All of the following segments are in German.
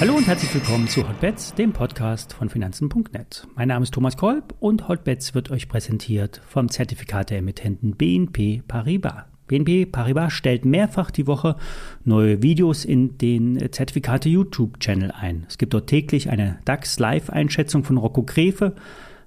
Hallo und herzlich willkommen zu Hotbets, dem Podcast von Finanzen.net. Mein Name ist Thomas Kolb und Hotbets wird euch präsentiert vom Zertifikateemittenten BNP Paribas. BNP Paribas stellt mehrfach die Woche neue Videos in den Zertifikate YouTube-Channel ein. Es gibt dort täglich eine DAX-Live-Einschätzung von Rocco Grefe,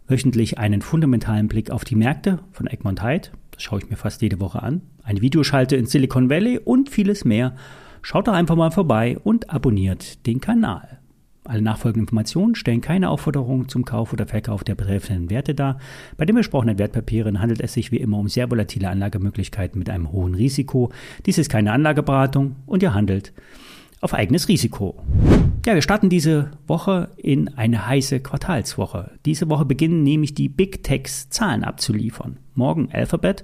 wöchentlich einen fundamentalen Blick auf die Märkte von Egmont das schaue ich mir fast jede Woche an, eine Videoschalte in Silicon Valley und vieles mehr – Schaut doch einfach mal vorbei und abonniert den Kanal. Alle nachfolgenden Informationen stellen keine Aufforderung zum Kauf oder Verkauf der betreffenden Werte dar. Bei den besprochenen Wertpapieren handelt es sich wie immer um sehr volatile Anlagemöglichkeiten mit einem hohen Risiko. Dies ist keine Anlageberatung und ihr handelt auf eigenes Risiko. Ja, wir starten diese Woche in eine heiße Quartalswoche. Diese Woche beginnen nämlich die Big Techs Zahlen abzuliefern. Morgen Alphabet,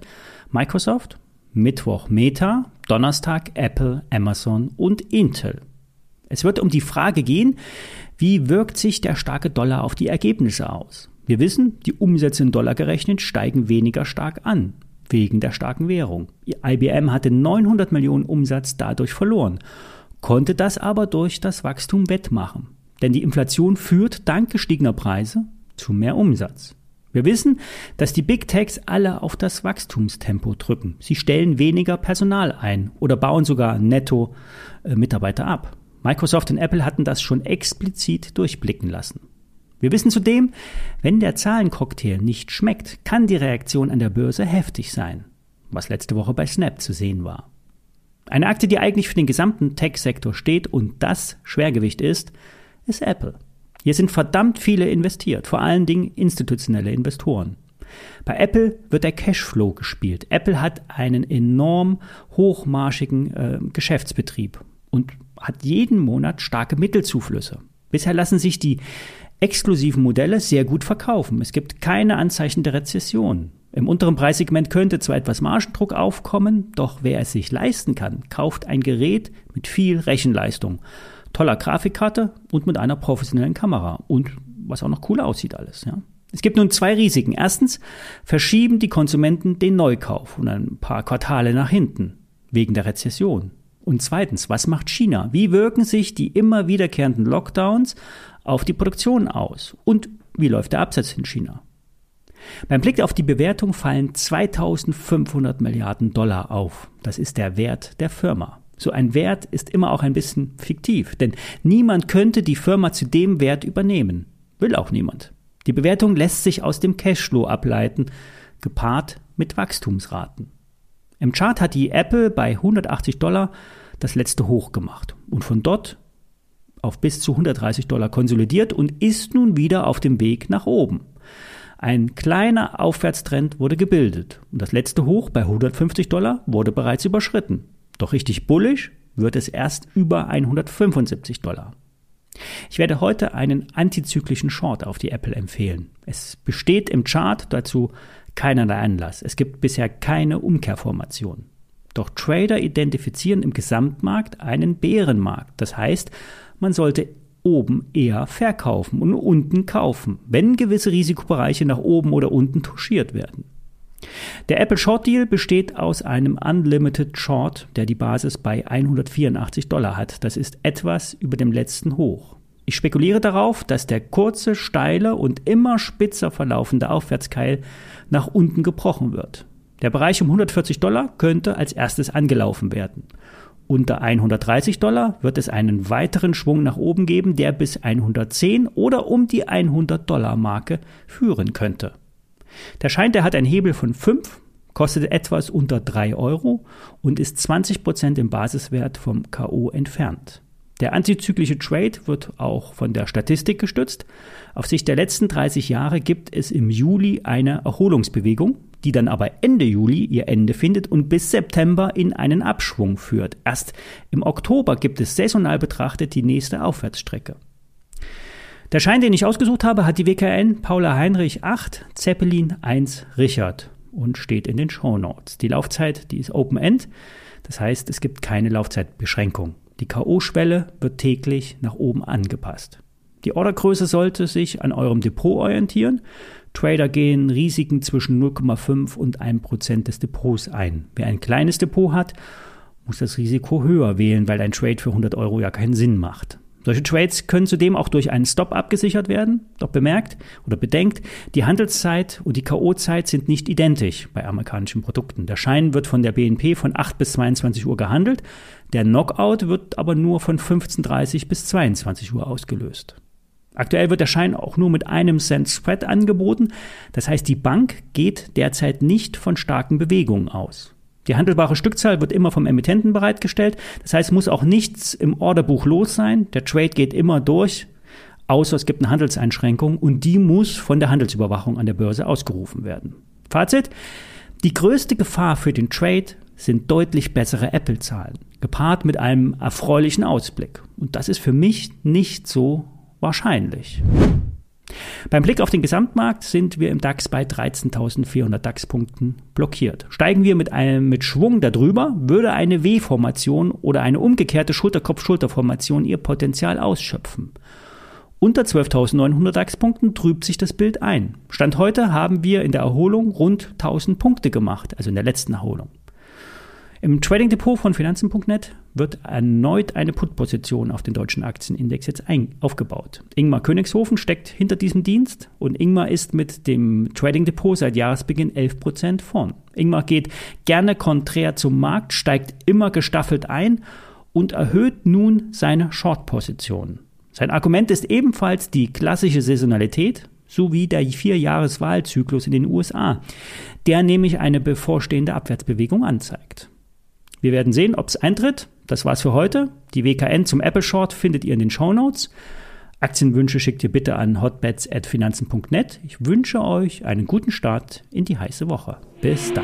Microsoft, Mittwoch Meta, Donnerstag Apple, Amazon und Intel. Es wird um die Frage gehen, wie wirkt sich der starke Dollar auf die Ergebnisse aus? Wir wissen, die Umsätze in Dollar gerechnet steigen weniger stark an, wegen der starken Währung. IBM hatte 900 Millionen Umsatz dadurch verloren, konnte das aber durch das Wachstum wettmachen. Denn die Inflation führt dank gestiegener Preise zu mehr Umsatz. Wir wissen, dass die Big Techs alle auf das Wachstumstempo drücken. Sie stellen weniger Personal ein oder bauen sogar netto äh, Mitarbeiter ab. Microsoft und Apple hatten das schon explizit durchblicken lassen. Wir wissen zudem, wenn der Zahlencocktail nicht schmeckt, kann die Reaktion an der Börse heftig sein, was letzte Woche bei Snap zu sehen war. Eine Aktie, die eigentlich für den gesamten Tech-Sektor steht und das Schwergewicht ist, ist Apple. Hier sind verdammt viele investiert, vor allen Dingen institutionelle Investoren. Bei Apple wird der Cashflow gespielt. Apple hat einen enorm hochmarschigen äh, Geschäftsbetrieb und hat jeden Monat starke Mittelzuflüsse. Bisher lassen sich die exklusiven Modelle sehr gut verkaufen. Es gibt keine Anzeichen der Rezession. Im unteren Preissegment könnte zwar etwas Margendruck aufkommen, doch wer es sich leisten kann, kauft ein Gerät mit viel Rechenleistung toller Grafikkarte und mit einer professionellen Kamera und was auch noch cool aussieht alles. Ja. Es gibt nun zwei Risiken. Erstens verschieben die Konsumenten den Neukauf und ein paar Quartale nach hinten wegen der Rezession. Und zweitens, was macht China? Wie wirken sich die immer wiederkehrenden Lockdowns auf die Produktion aus? Und wie läuft der Absatz in China? Beim Blick auf die Bewertung fallen 2500 Milliarden Dollar auf. Das ist der Wert der Firma. So ein Wert ist immer auch ein bisschen fiktiv, denn niemand könnte die Firma zu dem Wert übernehmen. Will auch niemand. Die Bewertung lässt sich aus dem Cashflow ableiten, gepaart mit Wachstumsraten. Im Chart hat die Apple bei 180 Dollar das letzte Hoch gemacht und von dort auf bis zu 130 Dollar konsolidiert und ist nun wieder auf dem Weg nach oben. Ein kleiner Aufwärtstrend wurde gebildet und das letzte Hoch bei 150 Dollar wurde bereits überschritten. Doch richtig bullisch wird es erst über 175 Dollar. Ich werde heute einen antizyklischen Short auf die Apple empfehlen. Es besteht im Chart dazu keinerlei Anlass. Es gibt bisher keine Umkehrformation. Doch Trader identifizieren im Gesamtmarkt einen Bärenmarkt. Das heißt, man sollte oben eher verkaufen und unten kaufen, wenn gewisse Risikobereiche nach oben oder unten touchiert werden. Der Apple Short Deal besteht aus einem Unlimited Short, der die Basis bei 184 Dollar hat. Das ist etwas über dem letzten Hoch. Ich spekuliere darauf, dass der kurze, steile und immer spitzer verlaufende Aufwärtskeil nach unten gebrochen wird. Der Bereich um 140 Dollar könnte als erstes angelaufen werden. Unter 130 Dollar wird es einen weiteren Schwung nach oben geben, der bis 110 oder um die 100 Dollar Marke führen könnte. Der Schein, der hat einen Hebel von 5, kostet etwas unter 3 Euro und ist 20 Prozent im Basiswert vom K.O. entfernt. Der antizyklische Trade wird auch von der Statistik gestützt. Auf Sicht der letzten 30 Jahre gibt es im Juli eine Erholungsbewegung, die dann aber Ende Juli ihr Ende findet und bis September in einen Abschwung führt. Erst im Oktober gibt es saisonal betrachtet die nächste Aufwärtsstrecke. Der Schein, den ich ausgesucht habe, hat die WKN Paula Heinrich 8, Zeppelin 1 Richard und steht in den Show Notes. Die Laufzeit, die ist Open End, das heißt, es gibt keine Laufzeitbeschränkung. Die KO-Schwelle wird täglich nach oben angepasst. Die Ordergröße sollte sich an eurem Depot orientieren. Trader gehen Risiken zwischen 0,5 und 1 Prozent des Depots ein. Wer ein kleines Depot hat, muss das Risiko höher wählen, weil ein Trade für 100 Euro ja keinen Sinn macht. Solche Trades können zudem auch durch einen Stop abgesichert werden. Doch bemerkt oder bedenkt, die Handelszeit und die K.O.-Zeit sind nicht identisch bei amerikanischen Produkten. Der Schein wird von der BNP von 8 bis 22 Uhr gehandelt, der Knockout wird aber nur von 15.30 bis 22 Uhr ausgelöst. Aktuell wird der Schein auch nur mit einem Cent Spread angeboten. Das heißt, die Bank geht derzeit nicht von starken Bewegungen aus. Die handelbare Stückzahl wird immer vom Emittenten bereitgestellt. Das heißt, muss auch nichts im Orderbuch los sein. Der Trade geht immer durch, außer es gibt eine Handelseinschränkung und die muss von der Handelsüberwachung an der Börse ausgerufen werden. Fazit. Die größte Gefahr für den Trade sind deutlich bessere Apple-Zahlen, gepaart mit einem erfreulichen Ausblick. Und das ist für mich nicht so wahrscheinlich. Beim Blick auf den Gesamtmarkt sind wir im DAX bei 13.400 DAX-Punkten blockiert. Steigen wir mit einem mit Schwung darüber, würde eine W-Formation oder eine umgekehrte Schulterkopf-Schulter-Formation ihr Potenzial ausschöpfen. Unter 12.900 DAX-Punkten trübt sich das Bild ein. Stand heute haben wir in der Erholung rund 1000 Punkte gemacht, also in der letzten Erholung. Im Trading Depot von Finanzen.net wird erneut eine Put-Position auf den deutschen Aktienindex jetzt aufgebaut. Ingmar Königshofen steckt hinter diesem Dienst und Ingmar ist mit dem Trading Depot seit Jahresbeginn 11% vorn. Ingmar geht gerne konträr zum Markt, steigt immer gestaffelt ein und erhöht nun seine Short-Position. Sein Argument ist ebenfalls die klassische Saisonalität sowie der Vierjahreswahlzyklus in den USA, der nämlich eine bevorstehende Abwärtsbewegung anzeigt. Wir werden sehen, ob es eintritt. Das war's für heute. Die WKN zum Apple Short findet ihr in den Show Notes. Aktienwünsche schickt ihr bitte an hotbets.finanzen.net. Ich wünsche euch einen guten Start in die heiße Woche. Bis dann.